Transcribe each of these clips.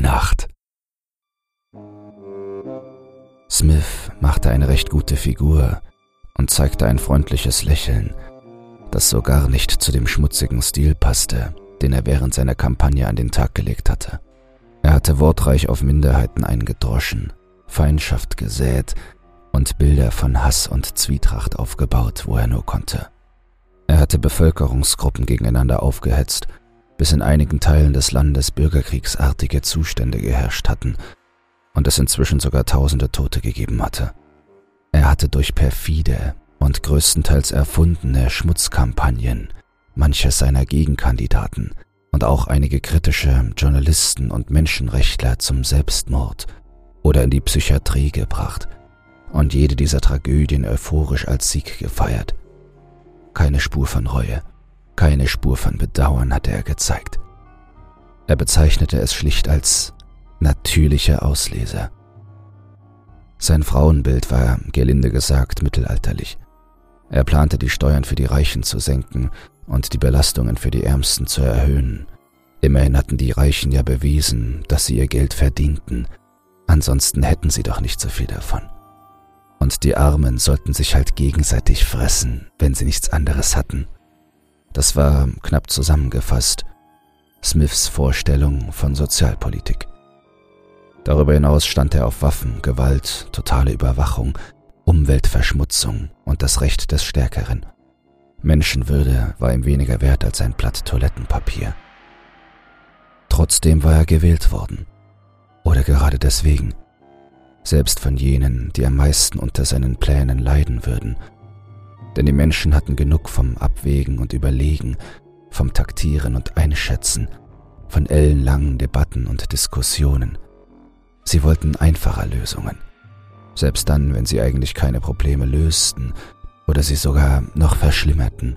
Wahlnacht. Smith machte eine recht gute Figur und zeigte ein freundliches Lächeln, das so gar nicht zu dem schmutzigen Stil passte, den er während seiner Kampagne an den Tag gelegt hatte. Er hatte wortreich auf Minderheiten eingedroschen, Feindschaft gesät und Bilder von Hass und Zwietracht aufgebaut, wo er nur konnte. Er hatte Bevölkerungsgruppen gegeneinander aufgehetzt, bis in einigen Teilen des Landes bürgerkriegsartige Zustände geherrscht hatten und es inzwischen sogar tausende Tote gegeben hatte. Er hatte durch perfide und größtenteils erfundene Schmutzkampagnen manche seiner Gegenkandidaten und auch einige kritische Journalisten und Menschenrechtler zum Selbstmord oder in die Psychiatrie gebracht und jede dieser Tragödien euphorisch als Sieg gefeiert. Keine Spur von Reue, keine Spur von Bedauern hatte er gezeigt. Er bezeichnete es schlicht als natürliche Auslese. Sein Frauenbild war, gelinde gesagt, mittelalterlich. Er plante die Steuern für die Reichen zu senken und die Belastungen für die Ärmsten zu erhöhen. Immerhin hatten die Reichen ja bewiesen, dass sie ihr Geld verdienten, ansonsten hätten sie doch nicht so viel davon. Und die Armen sollten sich halt gegenseitig fressen, wenn sie nichts anderes hatten. Das war knapp zusammengefasst Smiths Vorstellung von Sozialpolitik. Darüber hinaus stand er auf Waffen, Gewalt, totale Überwachung, Umweltverschmutzung und das Recht des Stärkeren. Menschenwürde war ihm weniger wert als ein Blatt Toilettenpapier. Trotzdem war er gewählt worden. Oder gerade deswegen. Selbst von jenen, die am meisten unter seinen Plänen leiden würden. Denn die Menschen hatten genug vom Abwägen und Überlegen, vom Taktieren und Einschätzen, von ellenlangen Debatten und Diskussionen. Sie wollten einfacher Lösungen. Selbst dann, wenn sie eigentlich keine Probleme lösten oder sie sogar noch verschlimmerten.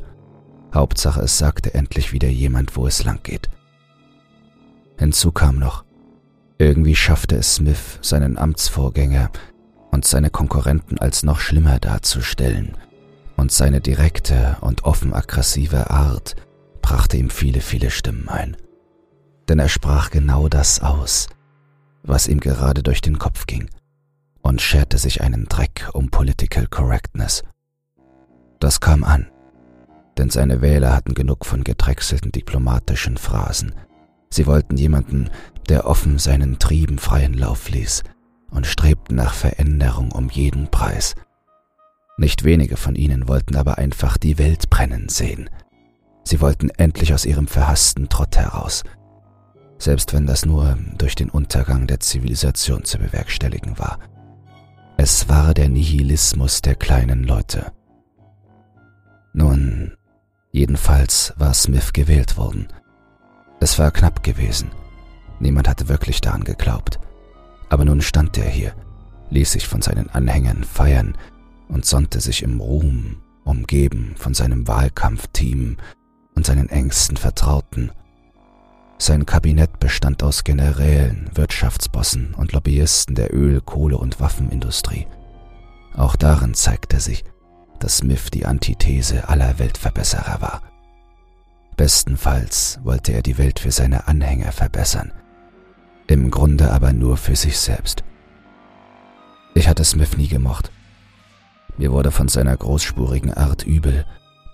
Hauptsache, es sagte endlich wieder jemand, wo es lang geht. Hinzu kam noch, irgendwie schaffte es Smith, seinen Amtsvorgänger und seine Konkurrenten als noch schlimmer darzustellen, und seine direkte und offen aggressive Art brachte ihm viele, viele Stimmen ein. Denn er sprach genau das aus, was ihm gerade durch den Kopf ging, und scherte sich einen Dreck um Political Correctness. Das kam an, denn seine Wähler hatten genug von gedrechselten diplomatischen Phrasen. Sie wollten jemanden, der offen seinen Trieben freien Lauf ließ und strebten nach Veränderung um jeden Preis. Nicht wenige von ihnen wollten aber einfach die Welt brennen sehen. Sie wollten endlich aus ihrem verhassten Trott heraus, selbst wenn das nur durch den Untergang der Zivilisation zu bewerkstelligen war. Es war der Nihilismus der kleinen Leute. Nun, jedenfalls war Smith gewählt worden. Es war knapp gewesen. Niemand hatte wirklich daran geglaubt. Aber nun stand er hier, ließ sich von seinen Anhängern feiern und sonnte sich im Ruhm, umgeben von seinem Wahlkampfteam und seinen engsten Vertrauten. Sein Kabinett bestand aus Generälen, Wirtschaftsbossen und Lobbyisten der Öl-, Kohle- und Waffenindustrie. Auch darin zeigte sich, dass Smith die Antithese aller Weltverbesserer war. Bestenfalls wollte er die Welt für seine Anhänger verbessern, im Grunde aber nur für sich selbst. Ich hatte Smith nie gemocht. Mir wurde von seiner großspurigen Art übel,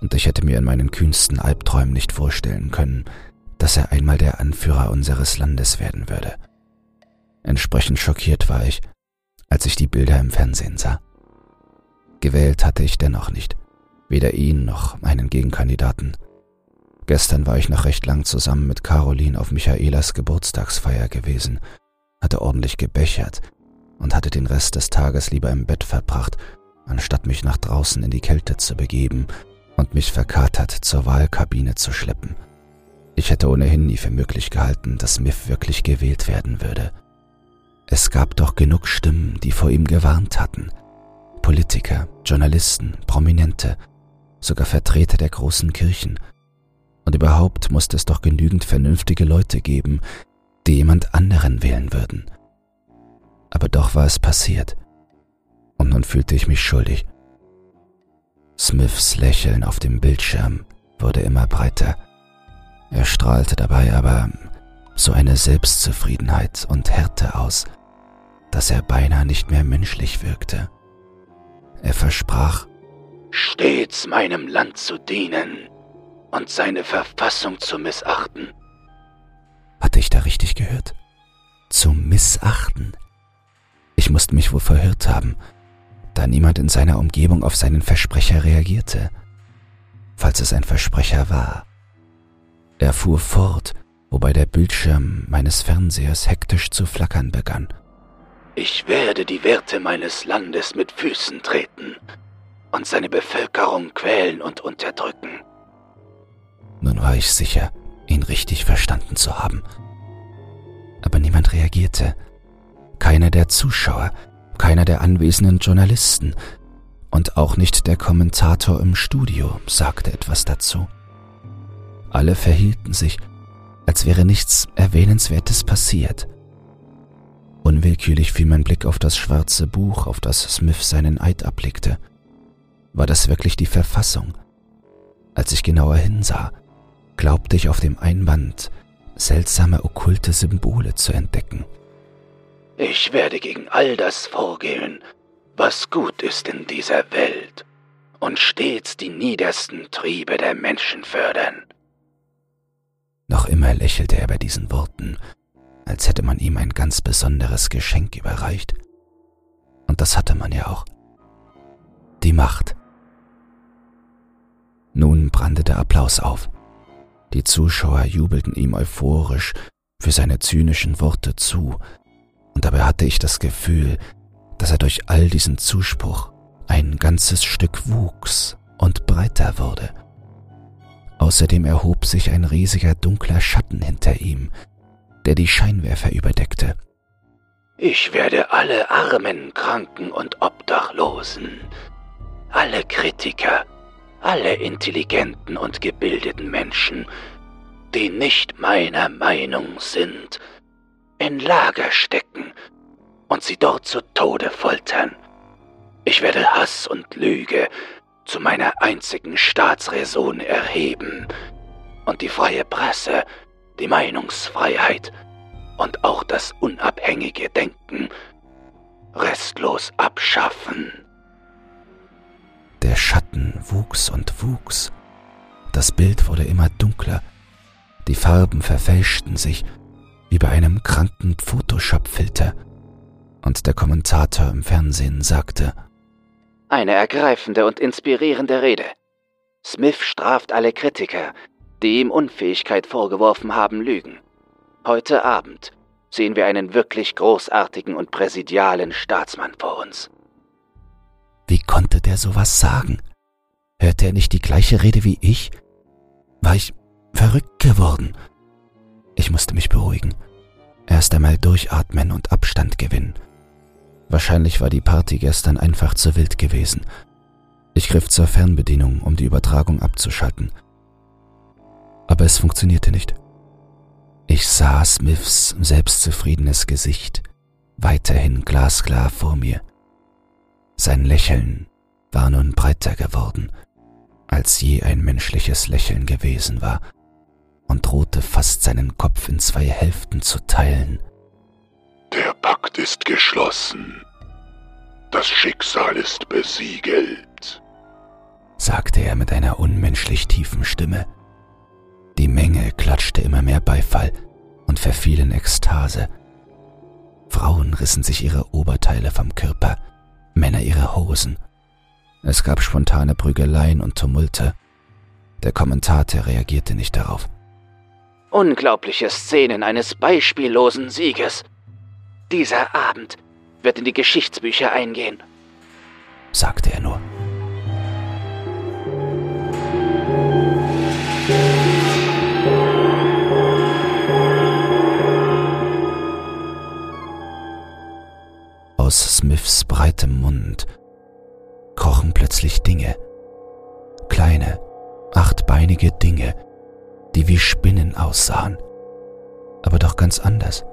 und ich hätte mir in meinen kühnsten Albträumen nicht vorstellen können, dass er einmal der Anführer unseres Landes werden würde. Entsprechend schockiert war ich, als ich die Bilder im Fernsehen sah. Gewählt hatte ich dennoch nicht, weder ihn noch einen Gegenkandidaten. Gestern war ich noch recht lang zusammen mit Caroline auf Michaelas Geburtstagsfeier gewesen, hatte ordentlich gebechert und hatte den Rest des Tages lieber im Bett verbracht, anstatt mich nach draußen in die Kälte zu begeben und mich verkatert zur Wahlkabine zu schleppen. Ich hätte ohnehin nie für möglich gehalten, dass Smith wirklich gewählt werden würde. Es gab doch genug Stimmen, die vor ihm gewarnt hatten. Politiker, Journalisten, Prominente, sogar Vertreter der großen Kirchen. Und überhaupt musste es doch genügend vernünftige Leute geben, die jemand anderen wählen würden. Aber doch war es passiert. Und nun fühlte ich mich schuldig. Smiths Lächeln auf dem Bildschirm wurde immer breiter. Er strahlte dabei, aber so eine Selbstzufriedenheit und Härte aus, dass er beinahe nicht mehr menschlich wirkte. Er versprach, stets meinem Land zu dienen und seine Verfassung zu missachten. Hatte ich da richtig gehört? Zu missachten? Ich musste mich wohl verhört haben, da niemand in seiner Umgebung auf seinen Versprecher reagierte, falls es ein Versprecher war. Er fuhr fort, wobei der Bildschirm meines Fernsehers hektisch zu flackern begann. Ich werde die Werte meines Landes mit Füßen treten und seine Bevölkerung quälen und unterdrücken. Nun war ich sicher, ihn richtig verstanden zu haben. Aber niemand reagierte. Keiner der Zuschauer, keiner der anwesenden Journalisten und auch nicht der Kommentator im Studio sagte etwas dazu. Alle verhielten sich, als wäre nichts Erwähnenswertes passiert. Unwillkürlich fiel mein Blick auf das schwarze Buch, auf das Smith seinen Eid ablegte. War das wirklich die Verfassung? Als ich genauer hinsah, glaubte ich auf dem Einband seltsame okkulte Symbole zu entdecken. Ich werde gegen all das vorgehen, was gut ist in dieser Welt und stets die niedersten Triebe der Menschen fördern. Noch immer lächelte er bei diesen Worten, als hätte man ihm ein ganz besonderes Geschenk überreicht. Und das hatte man ja auch. Die Macht. Nun brannte der Applaus auf. Die Zuschauer jubelten ihm euphorisch für seine zynischen Worte zu, und dabei hatte ich das Gefühl, dass er durch all diesen Zuspruch ein ganzes Stück wuchs und breiter wurde. Außerdem erhob sich ein riesiger dunkler Schatten hinter ihm, der die Scheinwerfer überdeckte. Ich werde alle Armen, Kranken und Obdachlosen, alle Kritiker, alle intelligenten und gebildeten Menschen, die nicht meiner Meinung sind, in Lager stecken und sie dort zu Tode foltern. Ich werde Hass und Lüge zu meiner einzigen Staatsräson erheben und die freie Presse, die Meinungsfreiheit und auch das unabhängige Denken restlos abschaffen. Der Schatten wuchs und wuchs. Das Bild wurde immer dunkler. Die Farben verfälschten sich wie bei einem kranken Photoshop-Filter. Und der Kommentator im Fernsehen sagte, eine ergreifende und inspirierende Rede. Smith straft alle Kritiker, die ihm Unfähigkeit vorgeworfen haben, Lügen. Heute Abend sehen wir einen wirklich großartigen und präsidialen Staatsmann vor uns. Wie konnte der sowas sagen? Hörte er nicht die gleiche Rede wie ich? War ich verrückt geworden? Ich musste mich beruhigen. Erst einmal durchatmen und Abstand gewinnen. Wahrscheinlich war die Party gestern einfach zu wild gewesen. Ich griff zur Fernbedienung, um die Übertragung abzuschalten. Aber es funktionierte nicht. Ich sah Smiths selbstzufriedenes Gesicht weiterhin glasklar vor mir. Sein Lächeln war nun breiter geworden, als je ein menschliches Lächeln gewesen war, und drohte fast seinen Kopf in zwei Hälften zu teilen. Der Pakt ist geschlossen. Das Schicksal ist besiegelt, sagte er mit einer unmenschlich tiefen Stimme. Die Menge klatschte immer mehr Beifall und verfiel in Ekstase. Frauen rissen sich ihre Oberteile vom Körper, Männer ihre Hosen. Es gab spontane Prügeleien und Tumulte. Der Kommentator reagierte nicht darauf. Unglaubliche Szenen eines beispiellosen Sieges. Dieser Abend wird in die Geschichtsbücher eingehen, sagte er nur. Aus Smiths breitem Mund krochen plötzlich Dinge, kleine, achtbeinige Dinge, die wie Spinnen aussahen, aber doch ganz anders.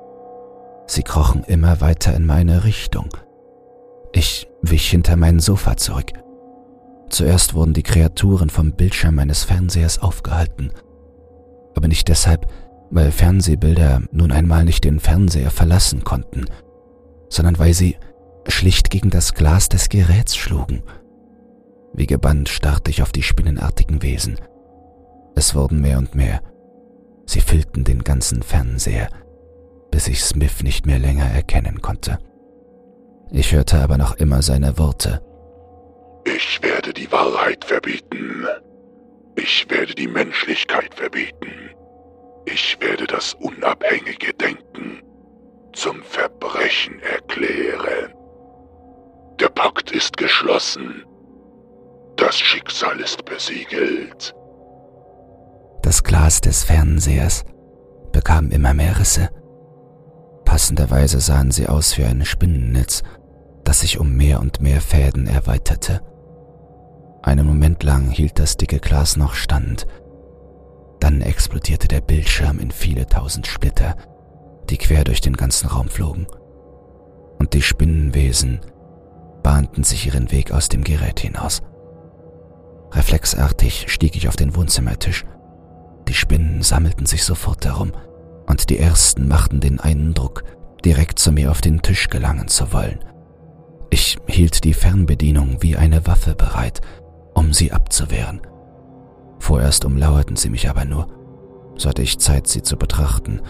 Sie krochen immer weiter in meine Richtung. Ich wich hinter mein Sofa zurück. Zuerst wurden die Kreaturen vom Bildschirm meines Fernsehers aufgehalten, aber nicht deshalb, weil Fernsehbilder nun einmal nicht den Fernseher verlassen konnten, sondern weil sie schlicht gegen das Glas des Geräts schlugen. Wie gebannt starrte ich auf die spinnenartigen Wesen. Es wurden mehr und mehr. Sie füllten den ganzen Fernseher, bis ich Smith nicht mehr länger erkennen konnte. Ich hörte aber noch immer seine Worte. Ich werde die Wahrheit verbieten. Ich werde die Menschlichkeit verbieten. Ich werde das unabhängige Denken zum Verbrechen erklären. Der Pakt ist geschlossen. Das Schicksal ist besiegelt. Das Glas des Fernsehers bekam immer mehr Risse. Passenderweise sahen sie aus wie ein Spinnennetz, das sich um mehr und mehr Fäden erweiterte. Einen Moment lang hielt das dicke Glas noch stand. Dann explodierte der Bildschirm in viele tausend Splitter, die quer durch den ganzen Raum flogen. Und die Spinnenwesen bahnten sich ihren Weg aus dem Gerät hinaus. Reflexartig stieg ich auf den Wohnzimmertisch. Die Spinnen sammelten sich sofort darum, und die ersten machten den Eindruck, direkt zu mir auf den Tisch gelangen zu wollen. Ich hielt die Fernbedienung wie eine Waffe bereit um sie abzuwehren. Vorerst umlauerten sie mich aber nur, so hatte ich Zeit, sie zu betrachten,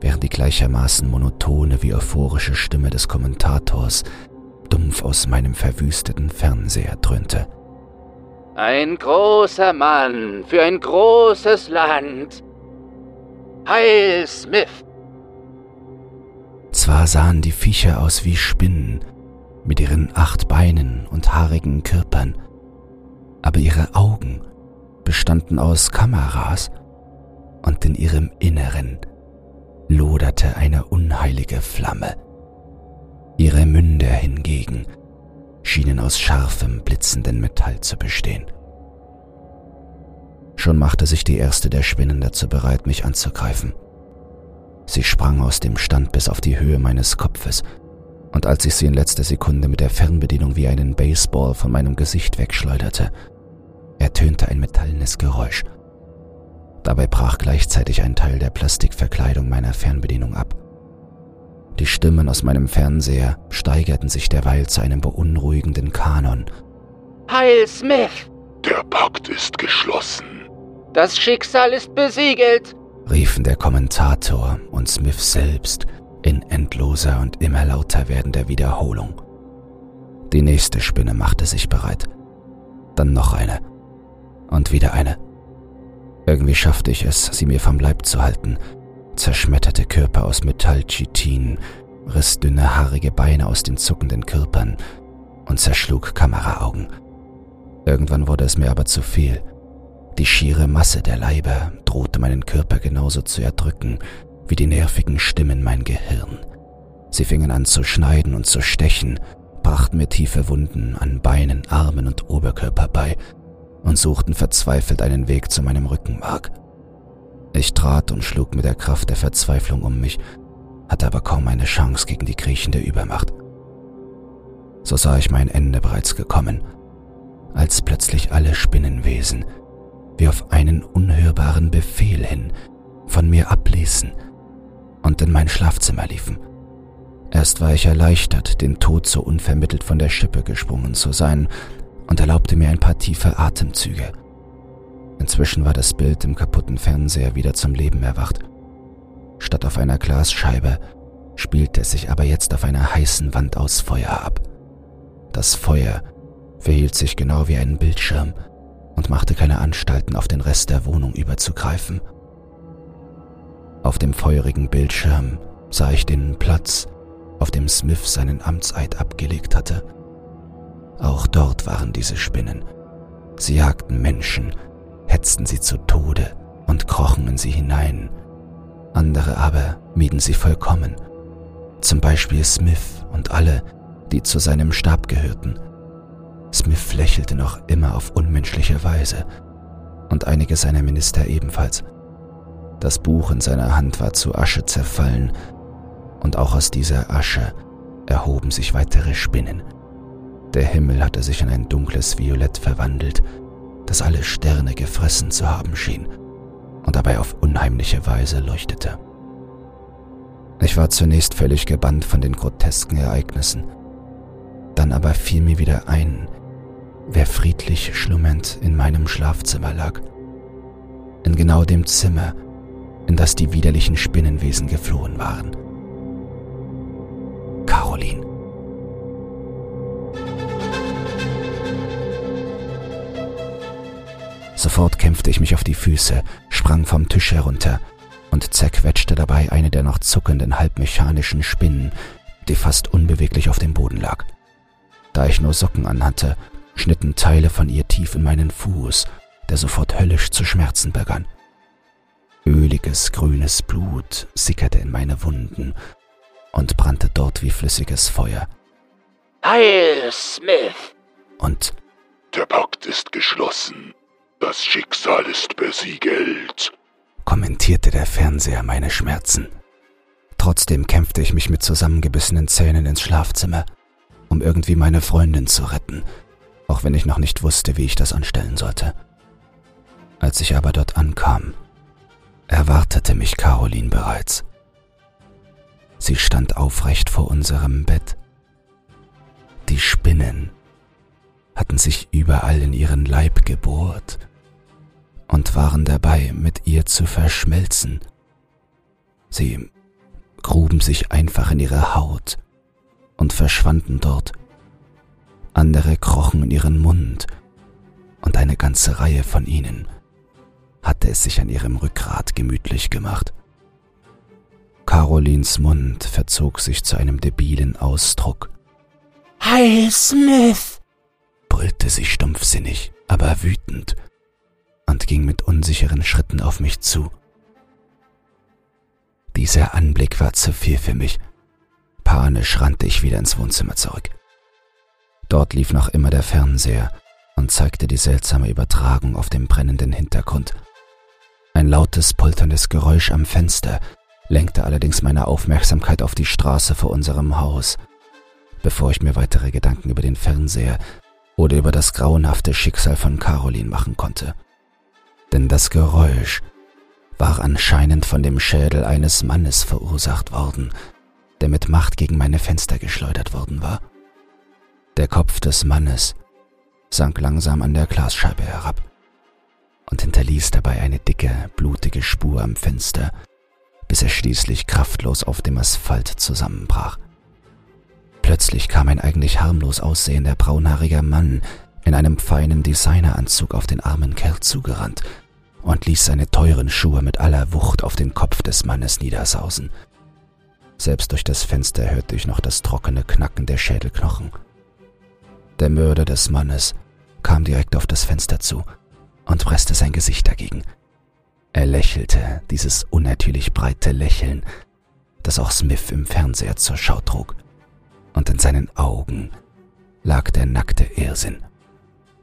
während die gleichermaßen monotone wie euphorische Stimme des Kommentators dumpf aus meinem verwüsteten Fernseher dröhnte. Ein großer Mann für ein großes Land. Heil Smith! Zwar sahen die Viecher aus wie Spinnen, mit ihren acht Beinen und haarigen Körpern, aber ihre Augen bestanden aus Kameras und in ihrem Inneren loderte eine unheilige Flamme. Ihre Münder hingegen schienen aus scharfem, blitzenden Metall zu bestehen. Schon machte sich die erste der Spinnen dazu bereit, mich anzugreifen. Sie sprang aus dem Stand bis auf die Höhe meines Kopfes, und als ich sie in letzter Sekunde mit der Fernbedienung wie einen Baseball von meinem Gesicht wegschleuderte, ertönte ein metallenes Geräusch. Dabei brach gleichzeitig ein Teil der Plastikverkleidung meiner Fernbedienung ab. Die Stimmen aus meinem Fernseher steigerten sich derweil zu einem beunruhigenden Kanon. Heil Smith! Der Pakt ist geschlossen. Das Schicksal ist besiegelt! riefen der Kommentator und Smith selbst in endloser und immer lauter werdender Wiederholung. Die nächste Spinne machte sich bereit. Dann noch eine. Und wieder eine. Irgendwie schaffte ich es, sie mir vom Leib zu halten, zerschmetterte Körper aus Metallchitin, riss dünne, haarige Beine aus den zuckenden Körpern und zerschlug Kameraaugen. Irgendwann wurde es mir aber zu viel. Die schiere Masse der Leiber drohte meinen Körper genauso zu erdrücken wie die nervigen Stimmen mein Gehirn. Sie fingen an zu schneiden und zu stechen, brachten mir tiefe Wunden an Beinen, Armen und Oberkörper bei und suchten verzweifelt einen Weg zu meinem Rückenmark. Ich trat und schlug mit der Kraft der Verzweiflung um mich, hatte aber kaum eine Chance gegen die kriechende Übermacht. So sah ich mein Ende bereits gekommen, als plötzlich alle Spinnenwesen wie auf einen unhörbaren Befehl hin von mir abließen und in mein Schlafzimmer liefen. Erst war ich erleichtert, den Tod so unvermittelt von der Schippe gesprungen zu sein und erlaubte mir ein paar tiefe Atemzüge. Inzwischen war das Bild im kaputten Fernseher wieder zum Leben erwacht. Statt auf einer Glasscheibe spielte es sich aber jetzt auf einer heißen Wand aus Feuer ab. Das Feuer verhielt sich genau wie ein Bildschirm und machte keine Anstalten, auf den Rest der Wohnung überzugreifen. Auf dem feurigen Bildschirm sah ich den Platz, auf dem Smith seinen Amtseid abgelegt hatte. Auch dort waren diese Spinnen. Sie jagten Menschen, hetzten sie zu Tode und krochen in sie hinein. Andere aber mieden sie vollkommen. Zum Beispiel Smith und alle, die zu seinem Stab gehörten. Smith lächelte noch immer auf unmenschliche Weise und einige seiner Minister ebenfalls. Das Buch in seiner Hand war zu Asche zerfallen und auch aus dieser Asche erhoben sich weitere Spinnen. Der Himmel hatte sich in ein dunkles Violett verwandelt, das alle Sterne gefressen zu haben schien, und dabei auf unheimliche Weise leuchtete. Ich war zunächst völlig gebannt von den grotesken Ereignissen. Dann aber fiel mir wieder ein, wer friedlich schlummernd in meinem Schlafzimmer lag. In genau dem Zimmer, in das die widerlichen Spinnenwesen geflohen waren. Sofort kämpfte ich mich auf die Füße, sprang vom Tisch herunter und zerquetschte dabei eine der noch zuckenden halbmechanischen Spinnen, die fast unbeweglich auf dem Boden lag. Da ich nur Socken anhatte, schnitten Teile von ihr tief in meinen Fuß, der sofort höllisch zu schmerzen begann. Öliges, grünes Blut sickerte in meine Wunden und brannte dort wie flüssiges Feuer. Heil, Smith! Und Der Pakt ist geschlossen. Das Schicksal ist besiegelt. kommentierte der Fernseher meine Schmerzen. Trotzdem kämpfte ich mich mit zusammengebissenen Zähnen ins Schlafzimmer, um irgendwie meine Freundin zu retten, auch wenn ich noch nicht wusste, wie ich das anstellen sollte. Als ich aber dort ankam, erwartete mich Caroline bereits. Sie stand aufrecht vor unserem Bett. Die Spinnen hatten sich überall in ihren Leib gebohrt und waren dabei, mit ihr zu verschmelzen. Sie gruben sich einfach in ihre Haut und verschwanden dort. Andere krochen in ihren Mund und eine ganze Reihe von ihnen hatte es sich an ihrem Rückgrat gemütlich gemacht. Carolins Mund verzog sich zu einem debilen Ausdruck. Heil, Smith! brüllte sie stumpfsinnig, aber wütend und ging mit unsicheren Schritten auf mich zu. Dieser Anblick war zu viel für mich. Panisch rannte ich wieder ins Wohnzimmer zurück. Dort lief noch immer der Fernseher und zeigte die seltsame Übertragung auf dem brennenden Hintergrund. Ein lautes, polterndes Geräusch am Fenster lenkte allerdings meine Aufmerksamkeit auf die Straße vor unserem Haus. Bevor ich mir weitere Gedanken über den Fernseher oder über das grauenhafte Schicksal von Caroline machen konnte. Denn das Geräusch war anscheinend von dem Schädel eines Mannes verursacht worden, der mit Macht gegen meine Fenster geschleudert worden war. Der Kopf des Mannes sank langsam an der Glasscheibe herab und hinterließ dabei eine dicke, blutige Spur am Fenster, bis er schließlich kraftlos auf dem Asphalt zusammenbrach. Plötzlich kam ein eigentlich harmlos aussehender braunhaariger Mann in einem feinen Designeranzug auf den armen Kerl zugerannt und ließ seine teuren Schuhe mit aller Wucht auf den Kopf des Mannes niedersausen. Selbst durch das Fenster hörte ich noch das trockene Knacken der Schädelknochen. Der Mörder des Mannes kam direkt auf das Fenster zu und presste sein Gesicht dagegen. Er lächelte, dieses unnatürlich breite Lächeln, das auch Smith im Fernseher zur Schau trug, und in seinen Augen lag der nackte Irrsinn.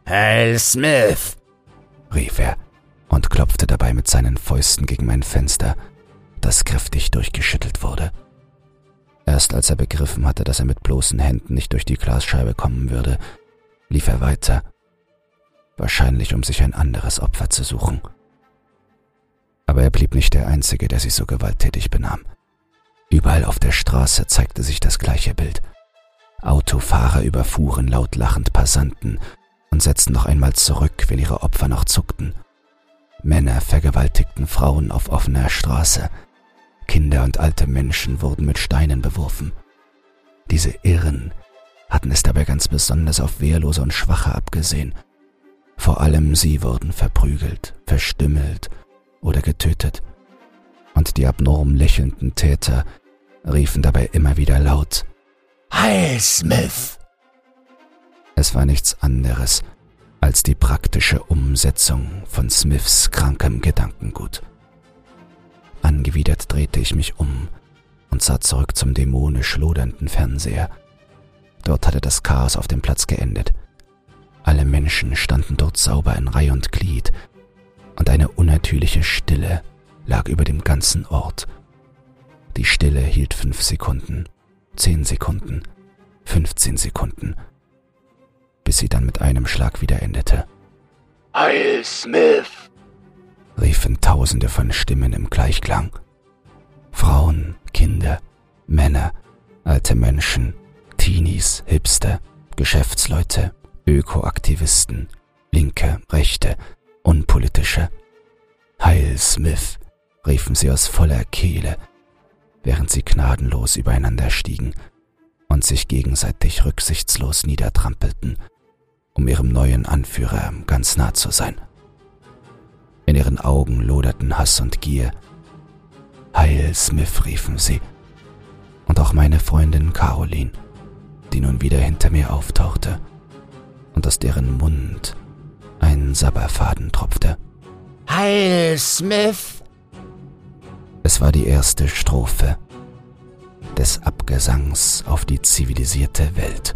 Heil, Smith! rief er und klopfte dabei mit seinen Fäusten gegen mein Fenster, das kräftig durchgeschüttelt wurde. Erst als er begriffen hatte, dass er mit bloßen Händen nicht durch die Glasscheibe kommen würde, lief er weiter, wahrscheinlich um sich ein anderes Opfer zu suchen. Aber er blieb nicht der Einzige, der sich so gewalttätig benahm. Überall auf der Straße zeigte sich das gleiche Bild. Autofahrer überfuhren laut lachend Passanten und setzten noch einmal zurück, wenn ihre Opfer noch zuckten. Männer vergewaltigten Frauen auf offener Straße. Kinder und alte Menschen wurden mit Steinen beworfen. Diese Irren hatten es dabei ganz besonders auf Wehrlose und Schwache abgesehen. Vor allem sie wurden verprügelt, verstümmelt oder getötet. Und die abnorm lächelnden Täter riefen dabei immer wieder laut Heil, Smith! Es war nichts anderes als die praktische Umsetzung von Smiths krankem Gedankengut. Angewidert drehte ich mich um und sah zurück zum dämonisch lodernden Fernseher. Dort hatte das Chaos auf dem Platz geendet. Alle Menschen standen dort sauber in Reih und Glied, und eine unnatürliche Stille lag über dem ganzen Ort. Die Stille hielt fünf Sekunden, zehn Sekunden, fünfzehn Sekunden, bis sie dann mit einem Schlag wieder endete. Heil, Smith! riefen tausende von Stimmen im Gleichklang. Frauen, Kinder, Männer, alte Menschen, Teenies, Hipster, Geschäftsleute, Ökoaktivisten, Linke, Rechte, Unpolitische. Heil Smith, riefen sie aus voller Kehle, während sie gnadenlos übereinander stiegen und sich gegenseitig rücksichtslos niedertrampelten, um ihrem neuen Anführer ganz nah zu sein. In ihren Augen loderten Hass und Gier. Heil Smith riefen sie. Und auch meine Freundin Caroline, die nun wieder hinter mir auftauchte und aus deren Mund ein Sabberfaden tropfte. Heil Smith! Es war die erste Strophe des Abgesangs auf die zivilisierte Welt.